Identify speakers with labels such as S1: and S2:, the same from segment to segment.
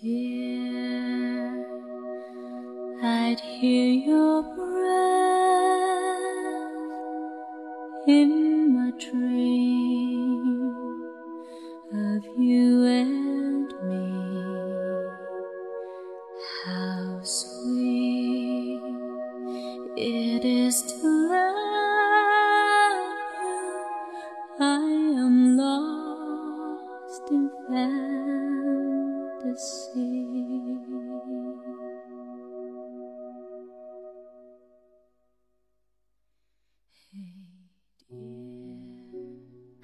S1: dear, I'd hear your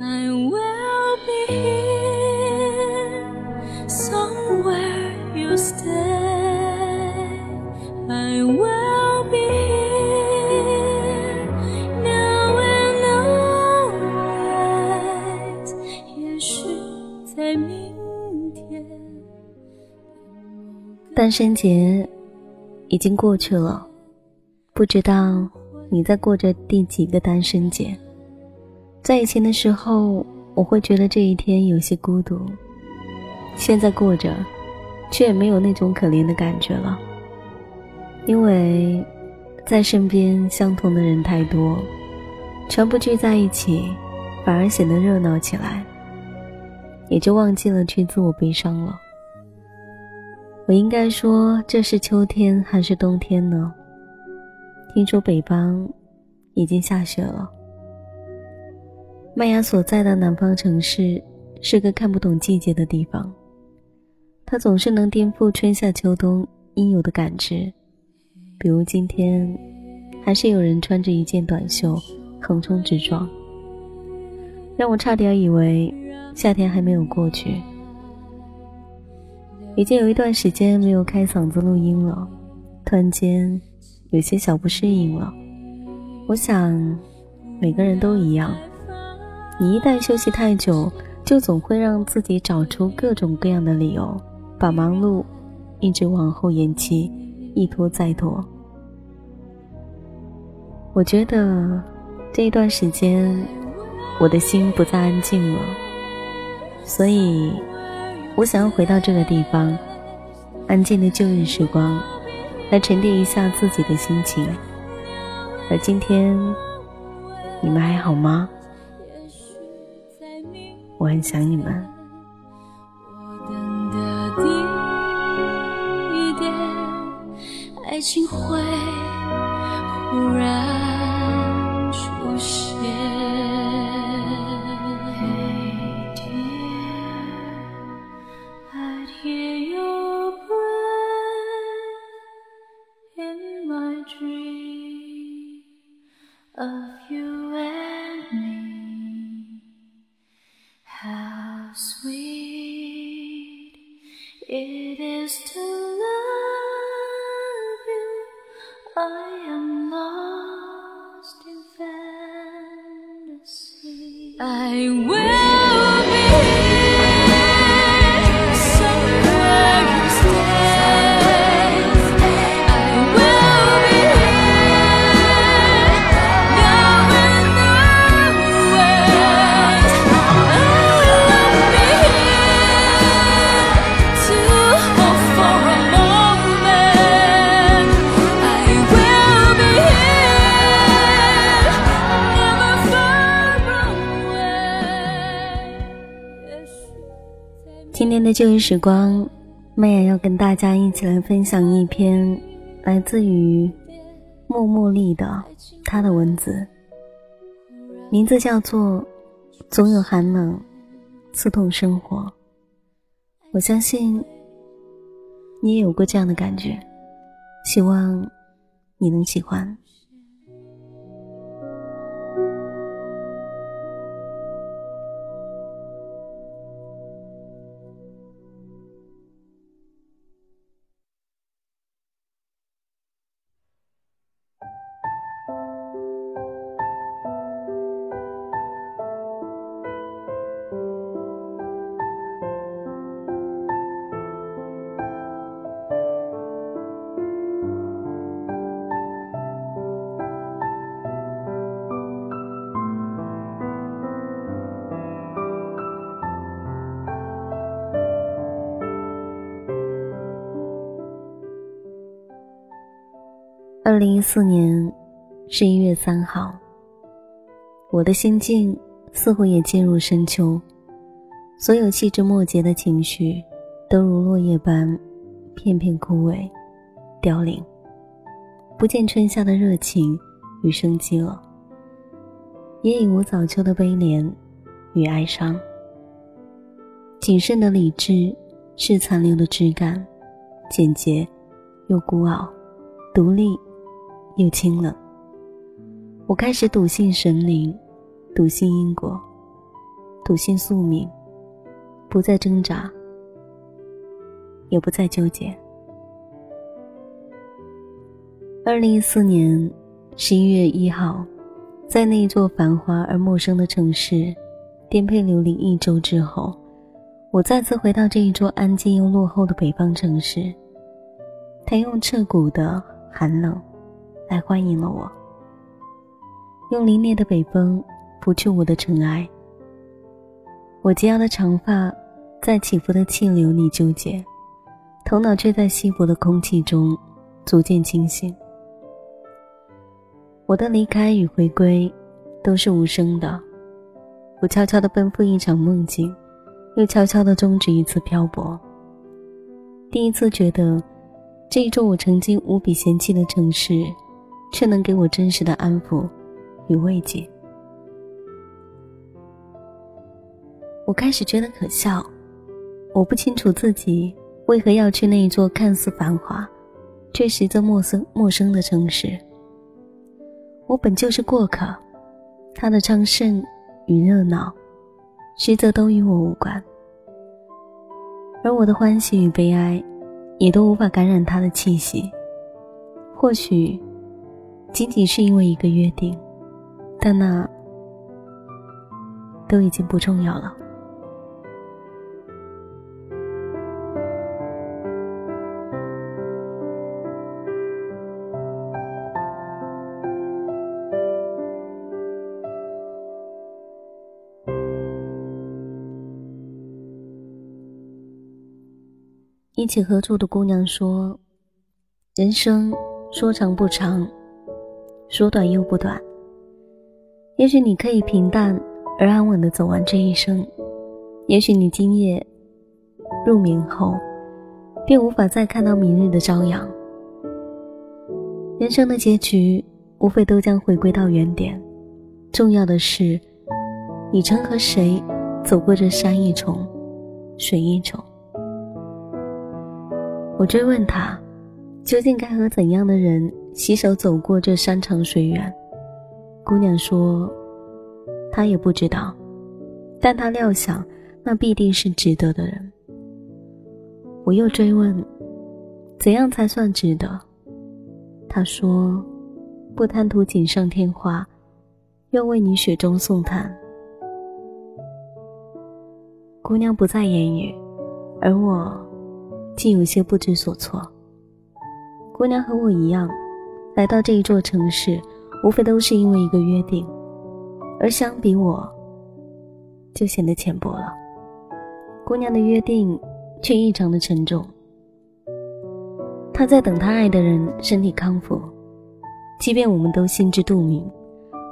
S1: I will be here somewhere you stay. I will be here now and always. 也许在明天。
S2: 单身节已经过去了，不知道你在过着第几个单身节。在以前的时候，我会觉得这一天有些孤独，现在过着，却也没有那种可怜的感觉了。因为，在身边相同的人太多，全部聚在一起，反而显得热闹起来，也就忘记了去自我悲伤了。我应该说这是秋天还是冬天呢？听说北方已经下雪了。麦芽所在的南方城市是个看不懂季节的地方，它总是能颠覆春夏秋冬应有的感知。比如今天，还是有人穿着一件短袖横冲直撞，让我差点以为夏天还没有过去。已经有一段时间没有开嗓子录音了，突然间有些小不适应了。我想，每个人都一样。你一旦休息太久，就总会让自己找出各种各样的理由，把忙碌一直往后延期，一拖再拖。我觉得这一段时间，我的心不再安静了，所以，我想要回到这个地方，安静的旧日时光，来沉淀一下自己的心情。而今天，你们还好吗？我很想你们。
S1: 我等的地点，爱情会忽然 I am lost in fantasy. I will
S2: 今天的旧日时光，麦雅要跟大家一起来分享一篇来自于木木丽的她的文字，名字叫做《总有寒冷刺痛生活》。我相信你也有过这样的感觉，希望你能喜欢。二零一四年十一月三号，我的心境似乎也进入深秋，所有细枝末节的情绪都如落叶般片片枯萎、凋零，不见春夏的热情与生机了，也已无早秋的悲怜与哀伤。谨慎的理智是残留的枝干，简洁又孤傲，独立。又清冷。我开始笃信神灵，笃信因果，笃信宿命，不再挣扎，也不再纠结。二零一四年十一月一号，在那一座繁华而陌生的城市颠沛流离一周之后，我再次回到这一座安静又落后的北方城市。它用彻骨的寒冷。来欢迎了我，用凛冽的北风拂去我的尘埃。我及腰的长发在起伏的气流里纠结，头脑却在稀薄的空气中逐渐清醒。我的离开与回归都是无声的，我悄悄地奔赴一场梦境，又悄悄地终止一次漂泊。第一次觉得，这一座我曾经无比嫌弃的城市。却能给我真实的安抚与慰藉。我开始觉得可笑，我不清楚自己为何要去那一座看似繁华，却实则陌生陌生的城市。我本就是过客，他的昌盛与热闹，实则都与我无关。而我的欢喜与悲哀，也都无法感染他的气息。或许。仅仅是因为一个约定，但那都已经不重要了。一起合住的姑娘说：“人生说长不长。”说短又不短。也许你可以平淡而安稳的走完这一生，也许你今夜入眠后，便无法再看到明日的朝阳。人生的结局，无非都将回归到原点。重要的是，你曾和谁走过这山一重，水一重。我追问他，究竟该和怎样的人？洗手走过这山长水远，姑娘说：“她也不知道，但她料想那必定是值得的人。”我又追问：“怎样才算值得？”她说：“不贪图锦上添花，愿为你雪中送炭。”姑娘不再言语，而我竟有些不知所措。姑娘和我一样。来到这一座城市，无非都是因为一个约定，而相比我，就显得浅薄了。姑娘的约定却异常的沉重。她在等她爱的人身体康复，即便我们都心知肚明，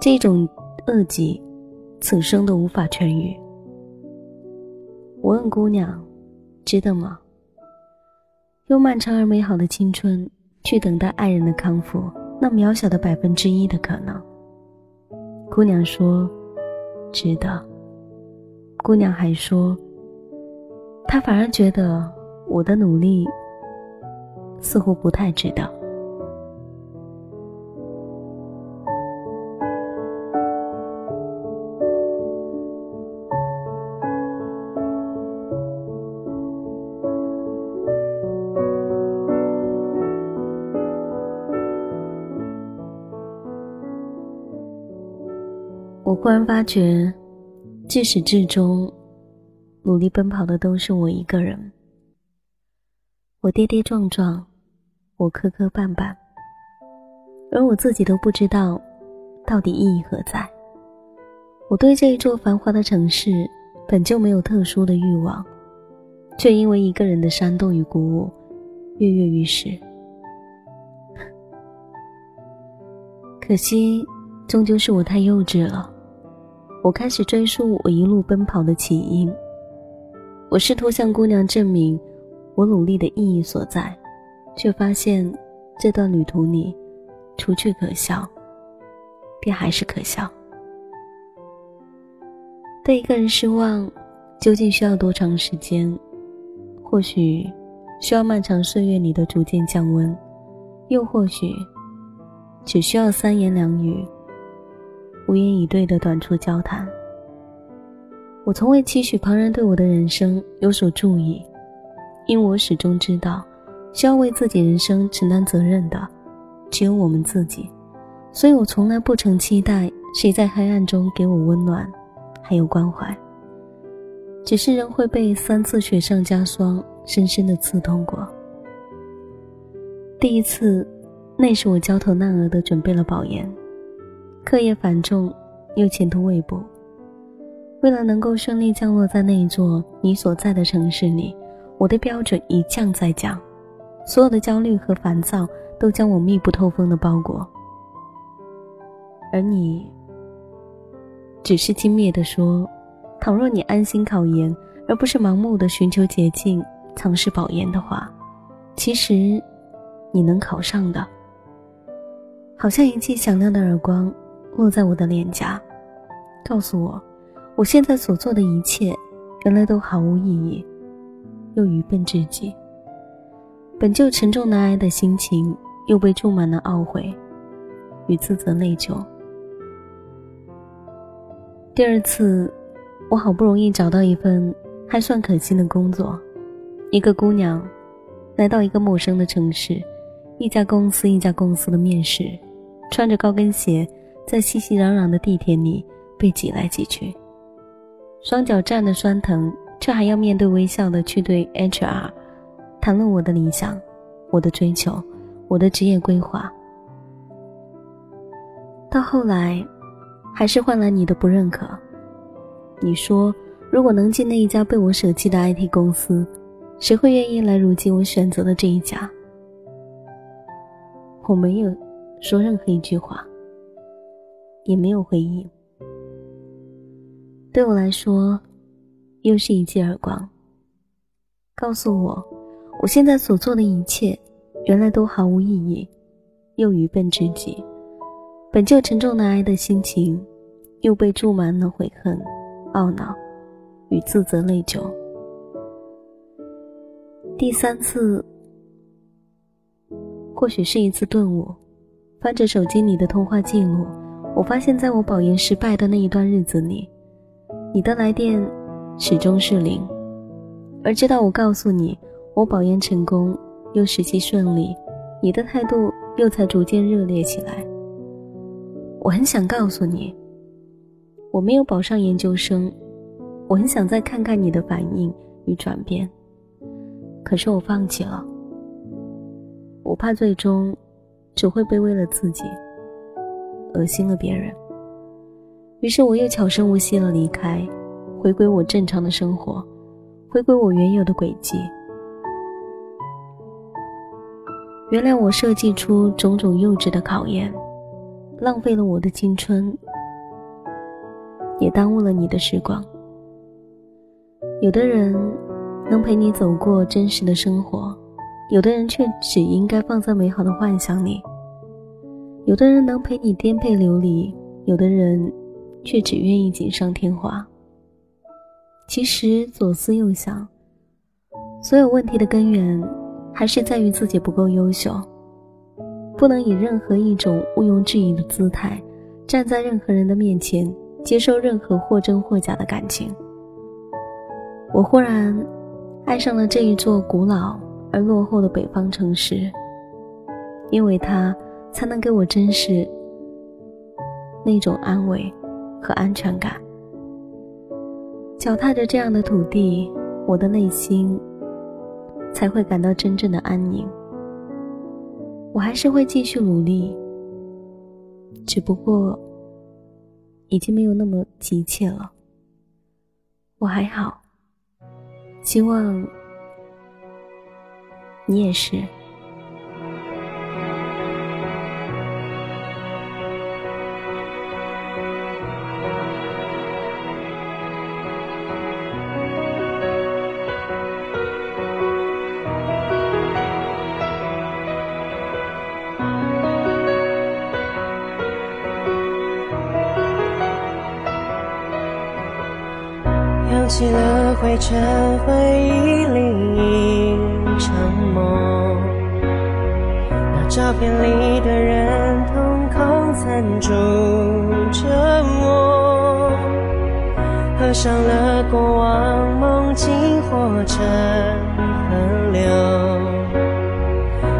S2: 这种恶疾，此生都无法痊愈。我问姑娘，值得吗？用漫长而美好的青春。去等待爱人的康复，那渺小的百分之一的可能。姑娘说：“值得。”姑娘还说：“她反而觉得我的努力似乎不太值得。”忽然发觉，自始至终，努力奔跑的都是我一个人。我跌跌撞撞，我磕磕绊绊，而我自己都不知道，到底意义何在。我对这一座繁华的城市本就没有特殊的欲望，却因为一个人的煽动与鼓舞，跃跃欲试。可惜，终究是我太幼稚了。我开始追溯我一路奔跑的起因。我试图向姑娘证明我努力的意义所在，却发现这段旅途里，除去可笑，便还是可笑。对一个人失望，究竟需要多长时间？或许需要漫长岁月里的逐渐降温，又或许只需要三言两语、无言以对的短促交谈。我从未期许旁人对我的人生有所注意，因我始终知道，需要为自己人生承担责任的只有我们自己，所以我从来不曾期待谁在黑暗中给我温暖，还有关怀。只是仍会被三次雪上加霜，深深的刺痛过。第一次，那时我焦头烂额的准备了保研，课业繁重，又前途未卜。为了能够顺利降落在那一座你所在的城市里，我的标准一降再降，所有的焦虑和烦躁都将我密不透风的包裹。而你，只是轻蔑的说：“倘若你安心考研，而不是盲目的寻求捷径，尝试保研的话，其实你能考上的。”好像一记响亮的耳光落在我的脸颊，告诉我。我现在所做的一切，原来都毫无意义，又愚笨至极。本就沉重难挨的心情，又被注满了懊悔与自责内疚。第二次，我好不容易找到一份还算可信的工作，一个姑娘，来到一个陌生的城市，一家公司一家公司的面试，穿着高跟鞋，在熙熙攘攘的地铁里被挤来挤去。双脚站得酸疼，却还要面对微笑的去对 HR 谈论我的理想、我的追求、我的职业规划。到后来，还是换来你的不认可。你说，如果能进那一家被我舍弃的 IT 公司，谁会愿意来如今我选择的这一家？我没有说任何一句话，也没有回应。对我来说，又是一记耳光。告诉我，我现在所做的一切，原来都毫无意义，又愚笨至极。本就沉重难挨的心情，又被注满了悔恨、懊恼与自责内疚。第三次，或许是一次顿悟。翻着手机里的通话记录，我发现，在我保研失败的那一段日子里。你的来电始终是零，而直到我告诉你我保研成功又实习顺利，你的态度又才逐渐热烈起来。我很想告诉你，我没有保上研究生，我很想再看看你的反应与转变，可是我放弃了。我怕最终只会卑微了自己恶心了别人。于是我又悄声无息的离开，回归我正常的生活，回归我原有的轨迹。原谅我设计出种种幼稚的考验，浪费了我的青春，也耽误了你的时光。有的人能陪你走过真实的生活，有的人却只应该放在美好的幻想里。有的人能陪你颠沛流离，有的人。却只愿意锦上添花。其实左思右想，所有问题的根源还是在于自己不够优秀，不能以任何一种毋庸置疑的姿态站在任何人的面前，接受任何或真或假的感情。我忽然爱上了这一座古老而落后的北方城市，因为它才能给我真实那种安慰。和安全感，脚踏着这样的土地，我的内心才会感到真正的安宁。我还是会继续努力，只不过已经没有那么急切了。我还好，希望你也是。
S1: 起了灰尘，回忆里一场梦。那照片里的人，瞳孔残住着我，合上了过往梦境，化成河流，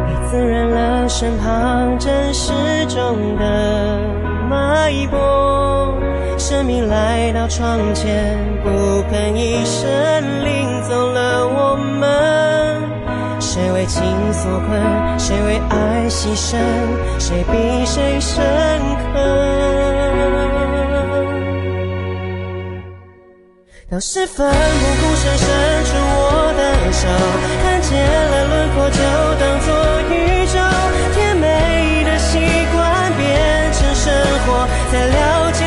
S1: 也滋润了身旁真实中的脉搏。生命来到窗前，不吭一生，领走了我们。谁为情所困？谁为爱牺牲？谁比谁深刻？到时奋不顾身伸出我的手，看见了轮廓就当作宇宙。甜美的习惯变成生活，才了解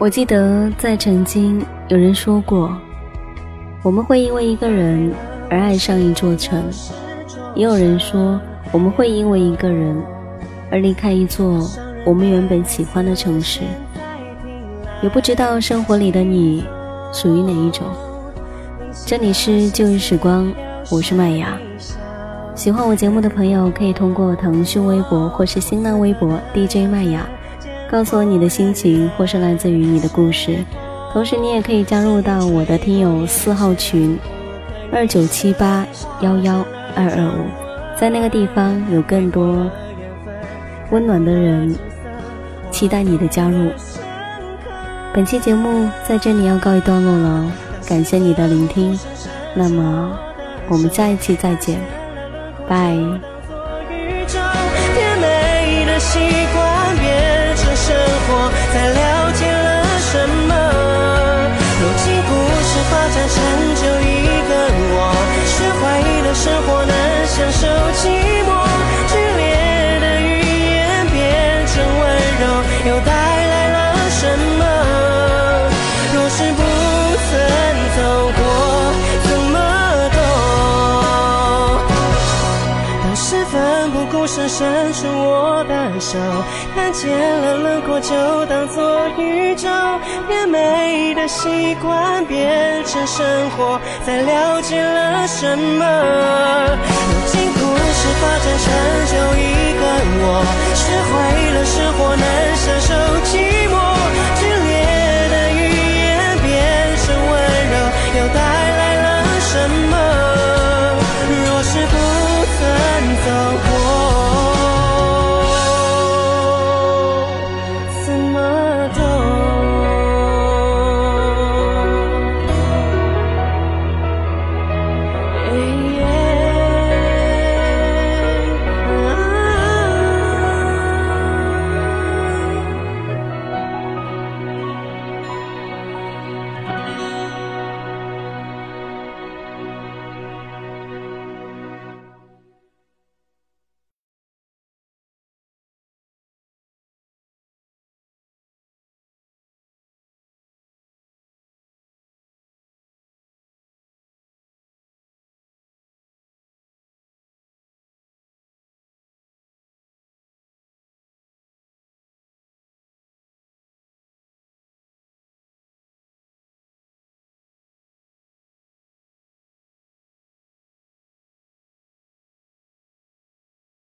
S1: 我
S2: 记得在曾经有人说过，我们会因为一个人而爱上一座城，也有人说我们会因为一个人而离开一座我们原本喜欢的城市。也不知道生活里的你属于哪一种。这里是旧日时光，我是麦芽。喜欢我节目的朋友可以通过腾讯微博或是新浪微博 DJ 麦芽。告诉我你的心情，或是来自于你的故事。同时，你也可以加入到我的听友四号群，二九七八幺幺二二五，在那个地方有更多温暖的人期待你的加入。本期节目在这里要告一段落了，感谢你的聆听。那么，我们下一期再见，拜。
S1: 甜美的习惯，才了解了什么。如今故事发展成就一个我，学会了生活能享受寂寞。剧烈的语言变成温柔，又带来了什么？若是不曾走过，怎么懂？当时奋不顾身伸出我手，看见了轮廓就当作宇宙。变美的习惯变成生活，才了解了什么。如今故事发展成就一个我，学会